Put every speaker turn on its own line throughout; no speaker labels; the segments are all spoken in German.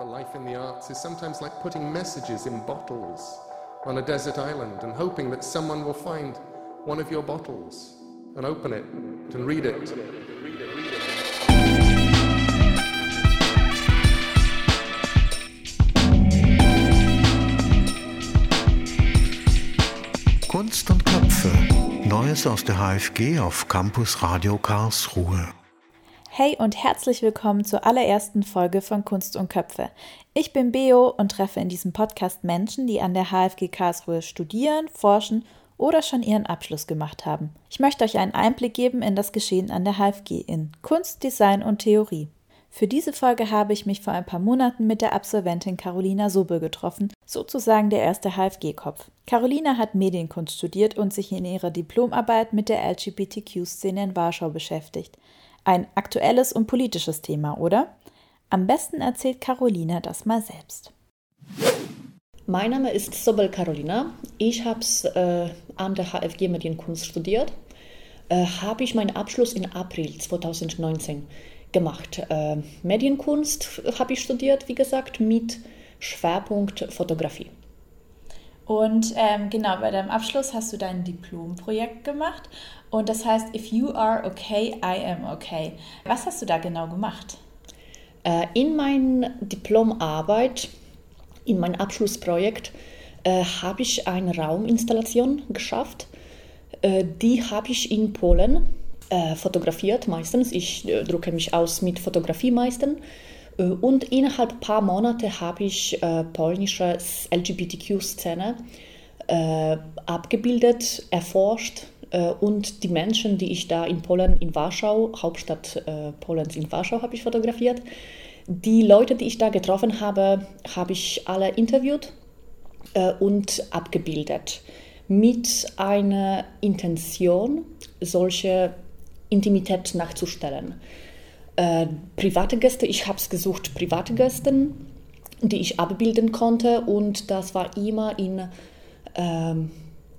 A life in the arts is sometimes like putting messages in bottles on a desert island and hoping that someone will find one of your bottles and open it and read it.
Kunst und Köpfe. Neues aus der HFG auf Campus Radio Karlsruhe.
Hey und herzlich willkommen zur allerersten Folge von Kunst und Köpfe. Ich bin Beo und treffe in diesem Podcast Menschen, die an der HFG Karlsruhe studieren, forschen oder schon ihren Abschluss gemacht haben. Ich möchte euch einen Einblick geben in das Geschehen an der HFG in Kunst, Design und Theorie. Für diese Folge habe ich mich vor ein paar Monaten mit der Absolventin Carolina Sobel getroffen, sozusagen der erste HFG-Kopf. Carolina hat Medienkunst studiert und sich in ihrer Diplomarbeit mit der LGBTQ-Szene in Warschau beschäftigt. Ein aktuelles und politisches Thema, oder? Am besten erzählt Carolina das mal selbst.
Mein Name ist Sobel Carolina. Ich habe äh, an der HFG Medienkunst studiert. Äh, habe ich meinen Abschluss im April 2019 gemacht. Äh, Medienkunst habe ich studiert, wie gesagt, mit Schwerpunkt Fotografie.
Und ähm, genau, bei deinem Abschluss hast du dein Diplomprojekt gemacht. Und das heißt, if you are okay, I am okay. Was hast du da genau gemacht?
Äh, in meiner Diplomarbeit, in meinem Abschlussprojekt, äh, habe ich eine Rauminstallation geschafft. Äh, die habe ich in Polen fotografiert meistens. Ich drucke mich aus mit Fotografie meistens. Und innerhalb ein paar Monate habe ich polnische LGBTQ-Szene abgebildet, erforscht und die Menschen, die ich da in Polen, in Warschau, Hauptstadt äh, Polens in Warschau, habe ich fotografiert. Die Leute, die ich da getroffen habe, habe ich alle interviewt äh, und abgebildet mit einer Intention, solche Intimität nachzustellen. Äh, private Gäste, ich habe es gesucht, private Gäste, die ich abbilden konnte und das war immer in äh,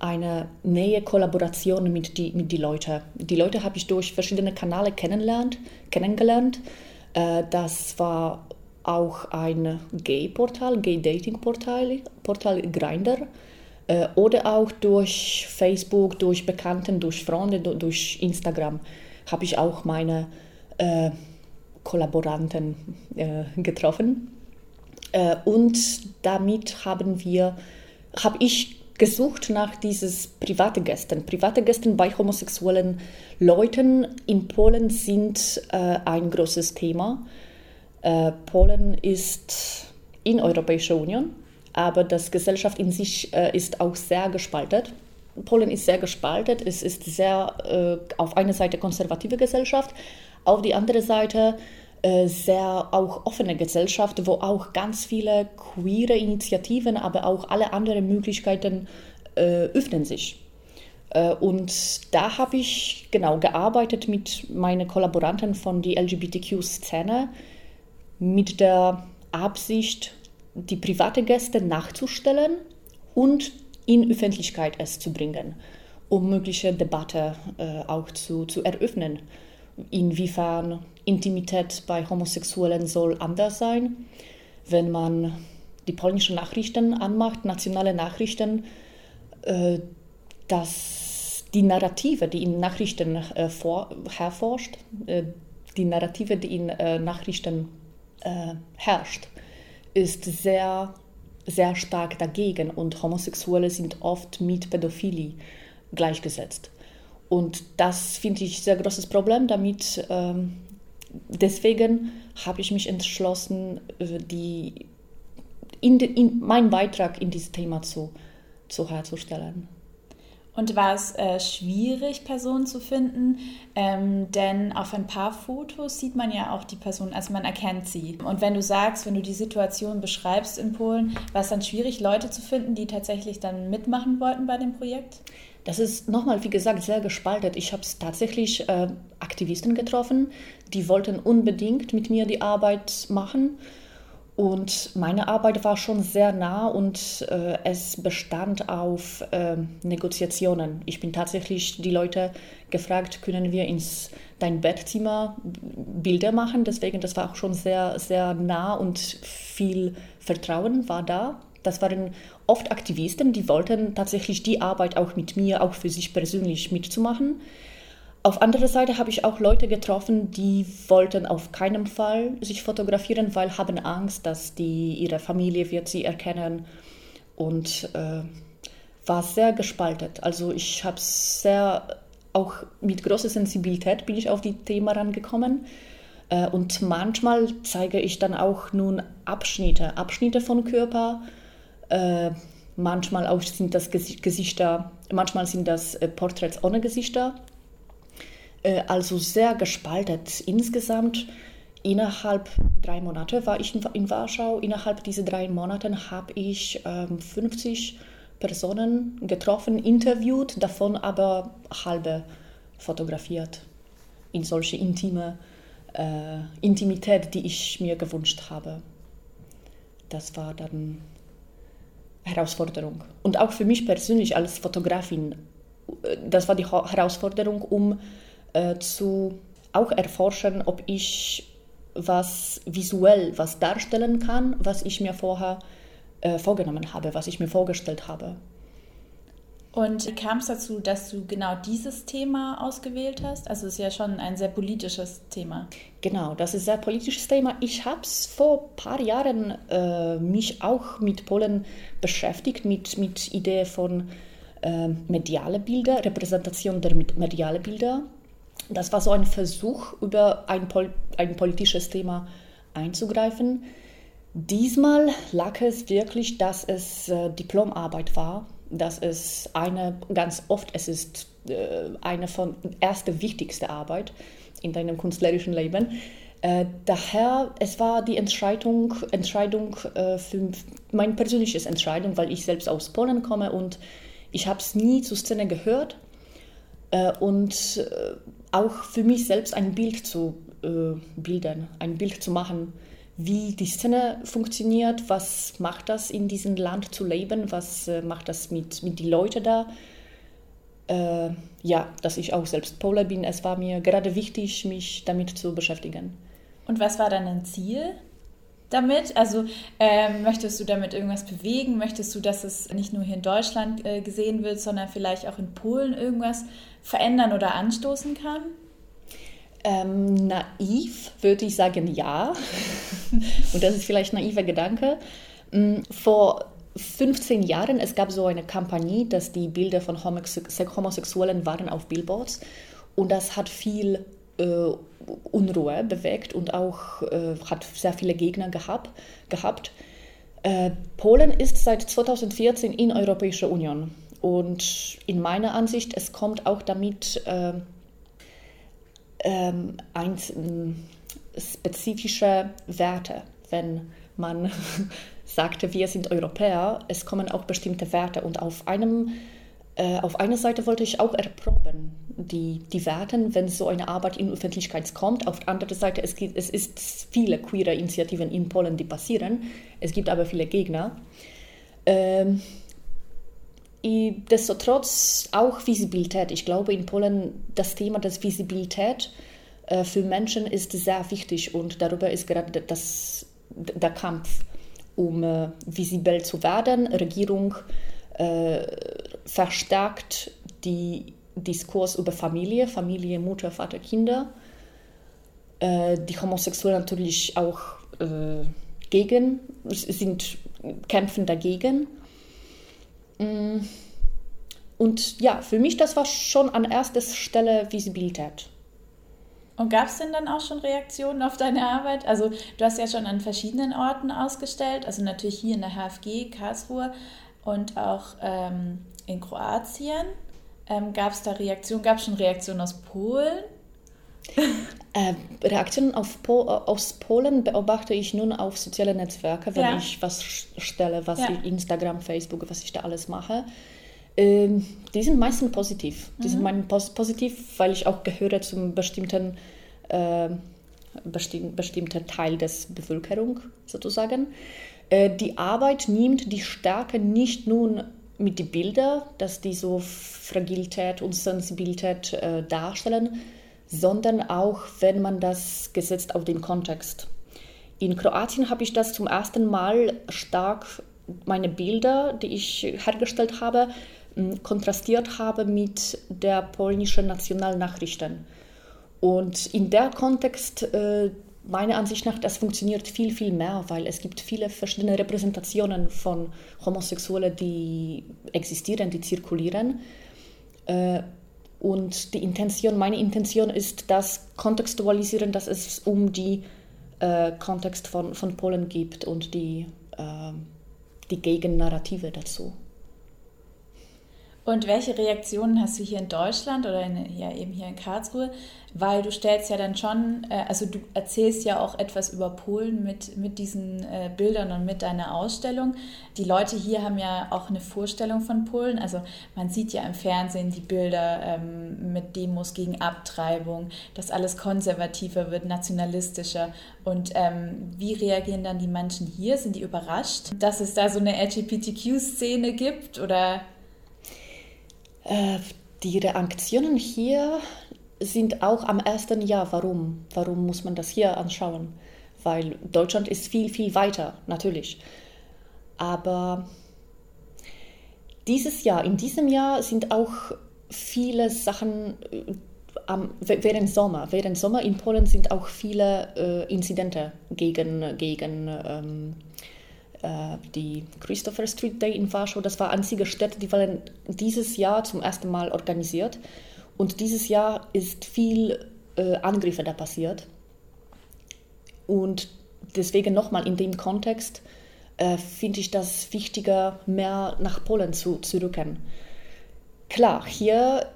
eine nähe Kollaboration mit den mit die Leuten. Die Leute habe ich durch verschiedene Kanäle kennengelernt. kennengelernt. Äh, das war auch ein Gay-Portal, Gay-Dating-Portal, Portal Grindr äh, oder auch durch Facebook, durch Bekannten, durch Freunde, durch Instagram habe ich auch meine äh, Kollaboranten äh, getroffen. Äh, und damit haben wir, habe ich gesucht nach dieses private Gästen. Private Gästen bei homosexuellen Leuten in Polen sind äh, ein großes Thema. Äh, Polen ist in Europäischer Union, aber das Gesellschaft in sich äh, ist auch sehr gespalten. Polen ist sehr gespalten. Es ist sehr äh, auf einer Seite konservative Gesellschaft, auf die andere Seite sehr auch offene Gesellschaft, wo auch ganz viele queere Initiativen, aber auch alle anderen Möglichkeiten äh, öffnen sich. Äh, und da habe ich genau gearbeitet mit meinen Kollaboranten von der LGBTQ-Szene mit der Absicht, die private Gäste nachzustellen und in Öffentlichkeit es zu bringen, um mögliche Debatte äh, auch zu, zu eröffnen inwiefern Intimität bei Homosexuellen soll anders sein. Wenn man die polnischen Nachrichten anmacht, nationale Nachrichten, äh, dass die Narrative, die in Nachrichten äh, äh, die Narrative, die in äh, Nachrichten herrscht, ist sehr, sehr stark dagegen und Homosexuelle sind oft mit Pädophilie gleichgesetzt. Und das finde ich ein sehr großes Problem damit. Ähm, deswegen habe ich mich entschlossen, äh, die, in, in, meinen Beitrag in dieses Thema zu, zu herzustellen.
Und war es äh, schwierig, Personen zu finden? Ähm, denn auf ein paar Fotos sieht man ja auch die Person, also man erkennt sie. Und wenn du sagst, wenn du die Situation beschreibst in Polen, war es dann schwierig, Leute zu finden, die tatsächlich dann mitmachen wollten bei dem Projekt?
Das ist nochmal, wie gesagt, sehr gespalten. Ich habe tatsächlich äh, Aktivisten getroffen, die wollten unbedingt mit mir die Arbeit machen. Und meine Arbeit war schon sehr nah und äh, es bestand auf äh, Negoziationen. Ich bin tatsächlich die Leute gefragt, können wir ins dein Bettzimmer Bilder machen. Deswegen, das war auch schon sehr, sehr nah und viel Vertrauen war da. Das waren oft Aktivisten, die wollten tatsächlich die Arbeit auch mit mir, auch für sich persönlich mitzumachen. Auf anderer Seite habe ich auch Leute getroffen, die wollten auf keinen Fall sich fotografieren, weil haben Angst, dass die ihre Familie wird sie erkennen und äh, war sehr gespalten. Also ich habe sehr auch mit großer Sensibilität bin ich auf die Thema rangekommen. Äh, und manchmal zeige ich dann auch nun Abschnitte, Abschnitte von Körper. Äh, manchmal auch sind das Gesichter, manchmal sind das äh, Porträts ohne Gesichter. Äh, also sehr gespaltet. Insgesamt innerhalb drei Monate war ich in, Warschau. Innerhalb dieser drei Monate habe ich 50 ähm, Personen getroffen, interviewt, davon aber halbe fotografiert. In solche intime äh, Intimität, die ich mir gewünscht habe. Das war dann Herausforderung. Und auch für mich persönlich als Fotografin, äh, das war die Herausforderung, um äh, zu auch erforschen, ob ich was visuell was darstellen kann, was ich mir vorher äh, vorgenommen habe, was ich mir vorgestellt habe.
Und wie kam es dazu, dass du genau dieses Thema ausgewählt hast? Also es ist ja schon ein sehr politisches Thema.
Genau, das ist ein sehr politisches Thema. Ich habe es vor ein paar Jahren äh, mich auch mit Polen beschäftigt, mit, mit Idee von äh, mediale Bilder, Repräsentation der mediale Bilder. Das war so ein Versuch, über ein, Pol ein politisches Thema einzugreifen. Diesmal lag es wirklich, dass es äh, Diplomarbeit war, dass es eine, ganz oft, es ist äh, eine von erste wichtigste Arbeit in deinem künstlerischen Leben. Äh, daher, es war die Entscheidung, Entscheidung äh, für mein persönliches Entscheidung, weil ich selbst aus Polen komme und ich habe es nie zur Szene gehört äh, und äh, auch für mich selbst ein Bild zu bilden, ein Bild zu machen wie die Szene funktioniert, was macht das in diesem Land zu leben, was äh, macht das mit, mit den Leuten da. Äh, ja, dass ich auch selbst Pole bin, es war mir gerade wichtig, mich damit zu beschäftigen.
Und was war dann ein Ziel damit? Also ähm, möchtest du damit irgendwas bewegen? Möchtest du, dass es nicht nur hier in Deutschland äh, gesehen wird, sondern vielleicht auch in Polen irgendwas verändern oder anstoßen kann?
Ähm, naiv würde ich sagen ja. Und das ist vielleicht ein naiver Gedanke. Mm, vor 15 Jahren, es gab so eine Kampagne, dass die Bilder von Homosexuellen waren auf Billboards. Und das hat viel äh, Unruhe bewegt und auch äh, hat sehr viele Gegner gehabt. gehabt. Äh, Polen ist seit 2014 in Europäischer Union. Und in meiner Ansicht, es kommt auch damit äh, ähm, ein, spezifische Werte. Wenn man sagte, wir sind Europäer, es kommen auch bestimmte Werte. Und auf, einem, äh, auf einer Seite wollte ich auch erproben, die, die Werte, wenn so eine Arbeit in Öffentlichkeit kommt. Auf der anderen Seite, es, gibt, es ist viele queere Initiativen in Polen, die passieren. Es gibt aber viele Gegner. Ähm, Destotrotz auch Visibilität. Ich glaube, in Polen das Thema der Visibilität äh, für Menschen ist sehr wichtig und darüber ist gerade das, der Kampf, um äh, visibel zu werden. Regierung äh, verstärkt die Diskurs über Familie, Familie, Mutter, Vater, Kinder. Äh, die Homosexuellen natürlich auch äh, gegen, sind kämpfen dagegen. Mm. Und ja, für mich das war schon an erster Stelle Visibilität.
Und gab es denn dann auch schon Reaktionen auf deine Arbeit? Also du hast ja schon an verschiedenen Orten ausgestellt, also natürlich hier in der HFG Karlsruhe und auch ähm, in Kroatien. Ähm, gab es da Reaktionen? Gab es schon Reaktionen aus Polen?
Äh, Reaktionen po aus Polen beobachte ich nun auf soziale Netzwerke, wenn ja. ich was stelle, was ja. ich Instagram, Facebook, was ich da alles mache. Ähm, die sind meistens positiv. Die mhm. sind meistens positiv, weil ich auch gehöre zum bestimmten äh, bestimm, bestimmter Teil des Bevölkerung sozusagen. Äh, die Arbeit nimmt die Stärke nicht nur mit den Bildern, dass die so Fragilität und Sensibilität äh, darstellen, sondern auch, wenn man das gesetzt auf den Kontext. In Kroatien habe ich das zum ersten Mal stark meine Bilder, die ich hergestellt habe, kontrastiert habe mit der polnischen Nationalnachrichten. Und in der Kontext, äh, meiner Ansicht nach, das funktioniert viel, viel mehr, weil es gibt viele verschiedene Repräsentationen von Homosexuellen, die existieren, die zirkulieren. Äh, und die Intention, meine Intention ist das Kontextualisieren, dass es um die äh, Kontext von, von Polen gibt und die, äh, die Gegennarrative dazu.
Und welche Reaktionen hast du hier in Deutschland oder in, ja, eben hier in Karlsruhe? Weil du stellst ja dann schon, äh, also du erzählst ja auch etwas über Polen mit, mit diesen äh, Bildern und mit deiner Ausstellung. Die Leute hier haben ja auch eine Vorstellung von Polen. Also man sieht ja im Fernsehen die Bilder ähm, mit Demos gegen Abtreibung, dass alles konservativer wird, nationalistischer. Und ähm, wie reagieren dann die Menschen hier? Sind die überrascht, dass es da so eine LGBTQ-Szene gibt oder
die Reaktionen hier sind auch am ersten Jahr. Warum? Warum muss man das hier anschauen? Weil Deutschland ist viel, viel weiter, natürlich. Aber dieses Jahr, in diesem Jahr sind auch viele Sachen äh, während Sommer. Während Sommer in Polen sind auch viele äh, Inzidente gegen, gegen ähm, äh, die Christopher Street Day in Warschau. Das war einzige Stätte, die waren dieses Jahr zum ersten Mal organisiert. Und dieses Jahr ist viel äh, Angriffe da passiert. Und deswegen nochmal in dem Kontext äh, finde ich das wichtiger, mehr nach Polen zu, zu rücken. Klar, hier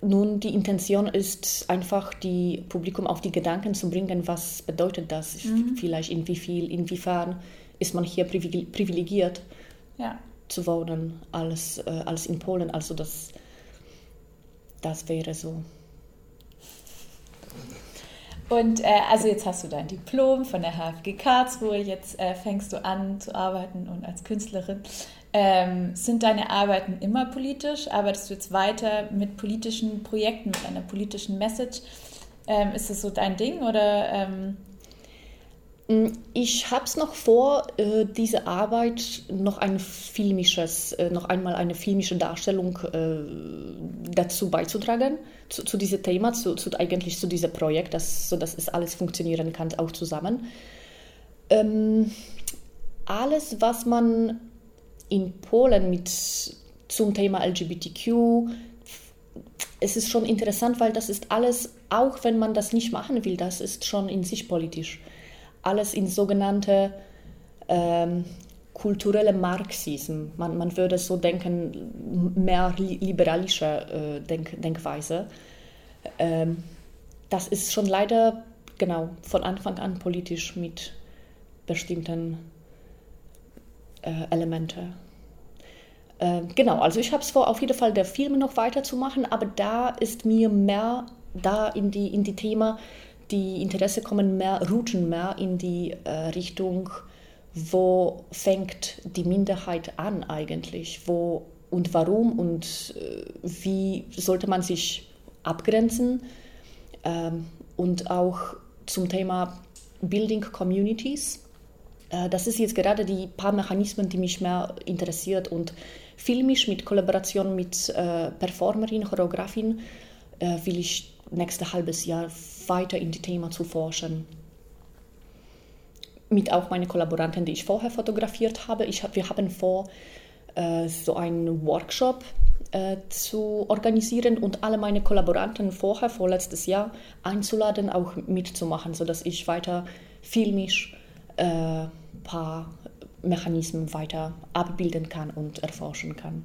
nun die Intention ist einfach, die Publikum auf die Gedanken zu bringen, was bedeutet das, mhm. vielleicht in wie viel, inwiefern ist man hier privilegiert ja. zu wohnen als, äh, als in Polen. Also das, das wäre so.
Und äh, also jetzt hast du dein Diplom von der HFG Karlsruhe, jetzt äh, fängst du an zu arbeiten und als Künstlerin. Ähm, sind deine Arbeiten immer politisch? Arbeitest du jetzt weiter mit politischen Projekten, mit einer politischen Message? Ähm, ist das so dein Ding oder ähm,
ich habe es noch vor, äh, diese Arbeit noch ein filmisches, äh, noch einmal eine filmische Darstellung äh, dazu beizutragen, zu, zu diesem Thema, zu, zu, eigentlich zu diesem Projekt, dass, sodass es alles funktionieren kann, auch zusammen. Ähm, alles, was man in Polen mit zum Thema LGBTQ, es ist schon interessant, weil das ist alles, auch wenn man das nicht machen will, das ist schon in sich politisch alles in sogenannte ähm, kulturelle Marxismus. Man, man würde so denken, mehr liberalische äh, Denk Denkweise. Ähm, das ist schon leider genau von Anfang an politisch mit bestimmten äh, Elementen. Äh, genau, also ich habe es vor, auf jeden Fall der Filme noch weiterzumachen, aber da ist mir mehr da in die, in die Thema die Interesse kommen mehr, rutschen mehr in die äh, Richtung, wo fängt die Minderheit an eigentlich, wo und warum und äh, wie sollte man sich abgrenzen ähm, und auch zum Thema Building Communities. Äh, das ist jetzt gerade die paar Mechanismen, die mich mehr interessiert und filmisch mit Kollaboration mit äh, Performerin, Choreografin will ich nächste halbes Jahr weiter in die Thema zu forschen. Mit auch meinen Kollaboranten, die ich vorher fotografiert habe. Ich hab, wir haben vor, äh, so einen Workshop äh, zu organisieren und alle meine Kollaboranten vorher, vorletztes Jahr, einzuladen, auch mitzumachen, sodass ich weiter filmisch ein äh, paar Mechanismen weiter abbilden kann und erforschen kann.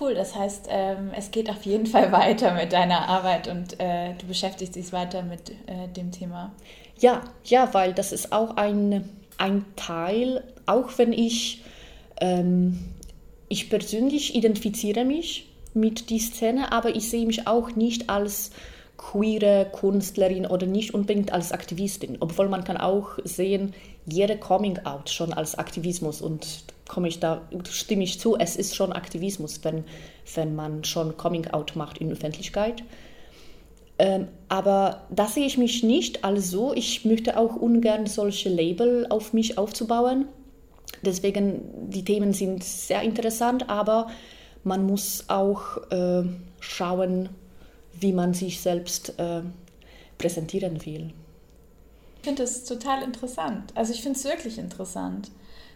Cool, das heißt, ähm, es geht auf jeden Fall weiter mit deiner Arbeit und äh, du beschäftigst dich weiter mit äh, dem Thema.
Ja, ja, weil das ist auch ein, ein Teil, auch wenn ich, ähm, ich persönlich identifiziere mich mit dieser Szene, aber ich sehe mich auch nicht als queere Künstlerin oder nicht unbedingt als Aktivistin, obwohl man kann auch sehen, jede Coming Out schon als Aktivismus und komme ich da, stimme ich zu, es ist schon Aktivismus, wenn, wenn man schon Coming Out macht in Öffentlichkeit. Ähm, aber da sehe ich mich nicht als so. Ich möchte auch ungern solche Label auf mich aufzubauen. Deswegen, die Themen sind sehr interessant, aber man muss auch äh, schauen, wie man sich selbst äh, präsentieren will.
Ich finde das total interessant. Also ich finde es wirklich interessant.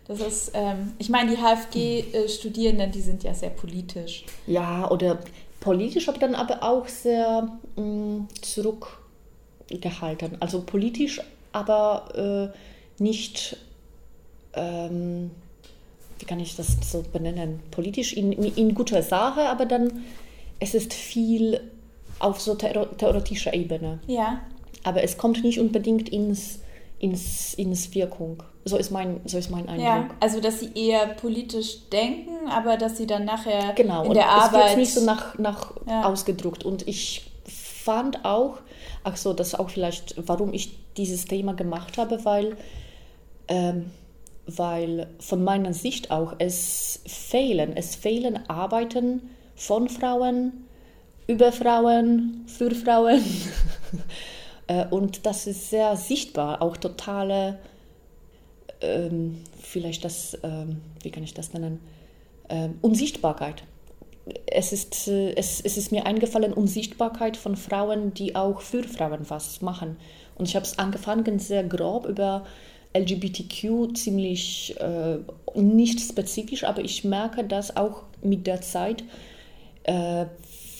Das ist, ähm, ich meine, die HFG-Studierenden, die sind ja sehr politisch.
Ja, oder politisch, aber dann aber auch sehr mh, mm, zurückgehalten. Also politisch, aber äh, nicht, ähm, wie kann ich das so benennen, politisch in, in guter Sache, aber dann es ist viel auf so theoretischer Ebene.
Ja.
Aber es kommt nicht unbedingt ins, ins, ins Wirkung. So ist mein, so ist mein Eindruck.
Ja, also dass sie eher politisch denken, aber dass sie dann nachher
genau,
in der Arbeit...
Genau, es wird nicht so nach, nach ja. ausgedruckt. Und ich fand auch, ach so, das ist auch vielleicht, warum ich dieses Thema gemacht habe, weil, ähm, weil von meiner Sicht auch es fehlen, es fehlen Arbeiten von Frauen, über Frauen, für Frauen. Äh, und das ist sehr sichtbar, auch totale ähm, vielleicht das, ähm, wie kann ich das nennen, ähm, Unsichtbarkeit. Es ist, äh, es, es ist mir eingefallen, Unsichtbarkeit von Frauen, die auch für Frauen was machen. Und ich habe es angefangen sehr grob über LGBTQ, ziemlich äh, nicht spezifisch, aber ich merke, dass auch mit der Zeit äh,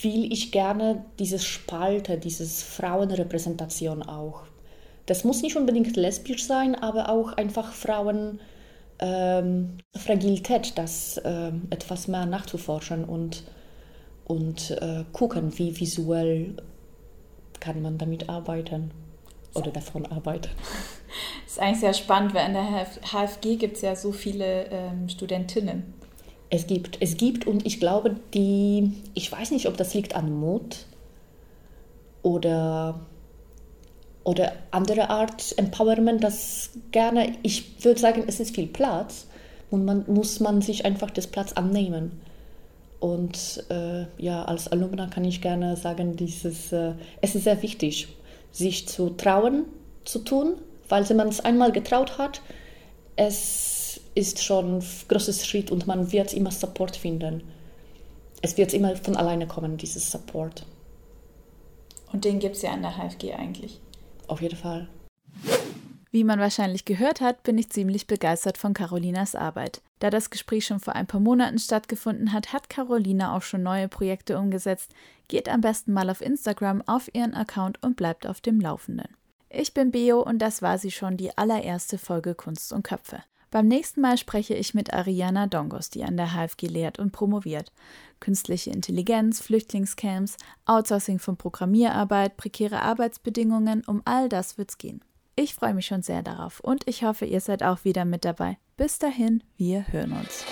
will ich gerne dieses Spalte, dieses Frauenrepräsentation auch das muss nicht unbedingt lesbisch sein, aber auch einfach Frauen ähm, Fragilität, das äh, etwas mehr nachzuforschen und, und äh, gucken, wie visuell kann man damit arbeiten oder davon arbeiten.
Das ist eigentlich sehr spannend, weil an der HFG gibt es ja so viele ähm, Studentinnen.
Es gibt, es gibt und ich glaube, die, ich weiß nicht, ob das liegt an Mut oder oder andere Art Empowerment, das gerne, ich würde sagen, es ist viel Platz und man muss man sich einfach das Platz annehmen. Und äh, ja, als Alumna kann ich gerne sagen, dieses, äh, es ist sehr wichtig, sich zu trauen, zu tun, weil wenn man es einmal getraut hat, es ist schon ein großes Schritt und man wird immer Support finden. Es wird immer von alleine kommen, dieses Support.
Und den gibt es ja an der HFG eigentlich.
Auf jeden Fall.
Wie man wahrscheinlich gehört hat, bin ich ziemlich begeistert von Carolinas Arbeit. Da das Gespräch schon vor ein paar Monaten stattgefunden hat, hat Carolina auch schon neue Projekte umgesetzt. Geht am besten mal auf Instagram auf ihren Account und bleibt auf dem Laufenden. Ich bin Beo und das war sie schon die allererste Folge Kunst und Köpfe. Beim nächsten Mal spreche ich mit Ariana Dongos, die an der HFG lehrt und promoviert. Künstliche Intelligenz, Flüchtlingscamps, Outsourcing von Programmierarbeit, prekäre Arbeitsbedingungen, um all das wird's gehen. Ich freue mich schon sehr darauf und ich hoffe, ihr seid auch wieder mit dabei. Bis dahin, wir hören uns.